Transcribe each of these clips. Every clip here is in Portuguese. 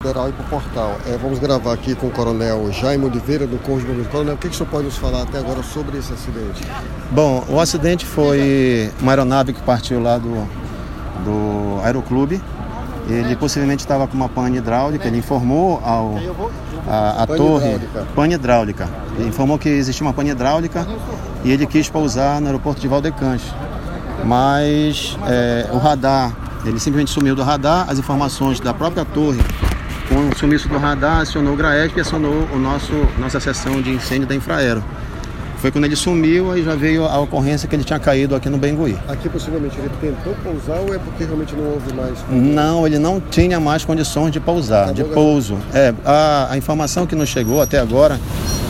Federal e para o portal. É, vamos gravar aqui com o Coronel Jaime Oliveira, do Corpo de Bombeiros. Coronel, o que, que o senhor pode nos falar até agora sobre esse acidente? Bom, o acidente foi uma aeronave que partiu lá do, do aeroclube. Ele possivelmente estava com uma pane hidráulica, ele informou ao, a, a Pane torre hidráulica. pane hidráulica. Ele informou que existia uma pane hidráulica e ele quis pousar no aeroporto de Valdecante. Mas é, o radar, ele simplesmente sumiu do radar, as informações da própria torre com o sumiço do radar, acionou o GRAESP e acionou o nosso, nossa seção de incêndio da Infraero. Foi quando ele sumiu, aí já veio a ocorrência que ele tinha caído aqui no Bengui. Aqui, possivelmente, ele tentou pousar ou é porque realmente não houve mais? Não, ele não tinha mais condições de pousar, de pouso. É, a, a informação que nos chegou até agora,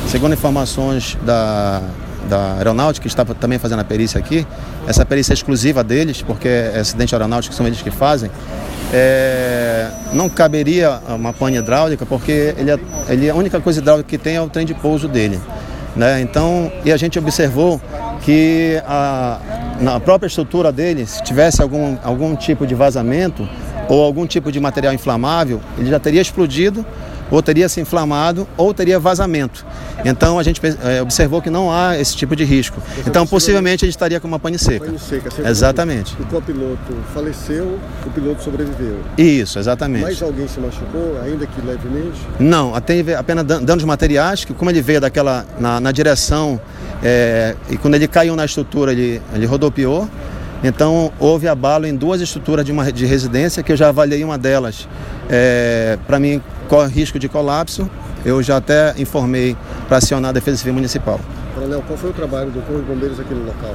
segundo informações da, da aeronáutica, que estava também fazendo a perícia aqui, essa perícia é exclusiva deles, porque é acidente aeronáutico são eles que fazem, é, não caberia uma pane hidráulica, porque ele, é- ele, a única coisa hidráulica que tem é o trem de pouso dele. Né? Então, e a gente observou que a, na própria estrutura dele, se tivesse algum, algum tipo de vazamento ou algum tipo de material inflamável, ele já teria explodido, ou teria se inflamado, ou teria vazamento. Então a gente eh, observou que não há esse tipo de risco. Então possivelmente ele estaria com uma pane seca. Pane seca, Exatamente. O copiloto faleceu, o piloto sobreviveu. Isso, exatamente. Mais alguém se machucou, ainda que levemente? Não, teve apenas dan- danos materiais, que como ele veio daquela na, na direção é, e quando ele caiu na estrutura ele, ele rodopiou. Então houve abalo em duas estruturas de, uma, de residência que eu já avaliei uma delas. Para mim corre risco de colapso. Eu já até informei para acionar a Defesa Civil Municipal. Coronel, qual foi o trabalho do Corpo de Bombeiros aqui no local?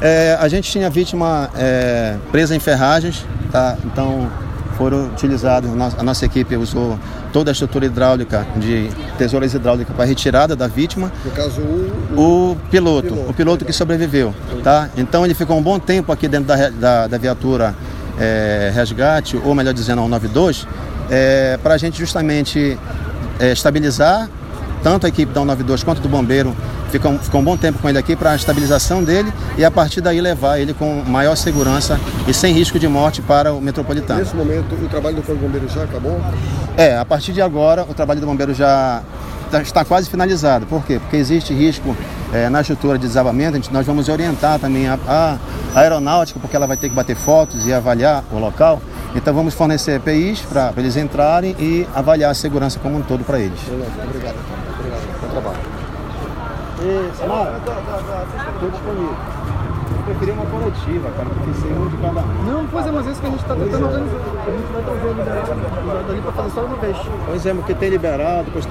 É, a gente tinha vítima é, presa em ferragens, tá? então foram utilizados, a nossa equipe usou toda a estrutura hidráulica de tesouras hidráulicas para retirada da vítima. No caso, o, O piloto, Piloto, o piloto que sobreviveu, tá? Então ele ficou um bom tempo aqui dentro da, da, da viatura é, resgate, ou melhor dizendo, 192, é, para a gente justamente é, estabilizar tanto a equipe da 192 quanto do bombeiro ficou, ficou um bom tempo com ele aqui para a estabilização dele e a partir daí levar ele com maior segurança e sem risco de morte para o metropolitano. nesse momento, o trabalho do Corpo de Bombeiros já acabou? É, a partir de agora o trabalho do bombeiro já tá- está quase finalizado. Por quê? Porque existe risco é, na estrutura de desabamento, gente- nós vamos orientar também a, a- a aeronáutica, porque ela vai ter que bater fotos e avaliar o local. Então vamos fornecer EPIs para eles entrarem e avaliar a segurança como um todo para eles. Coronel, obrigado. Obrigado. Bom trabalho. E, Samara, estou disponível. Eu preferia uma coletiva, cara, porque sem um de cada um. Não, pois é, mas é isso que a gente está tentando organizar. A gente vai trazer liberado, liberado ali para fazer só uma vez. Pois é, porque tem liberado, depois tem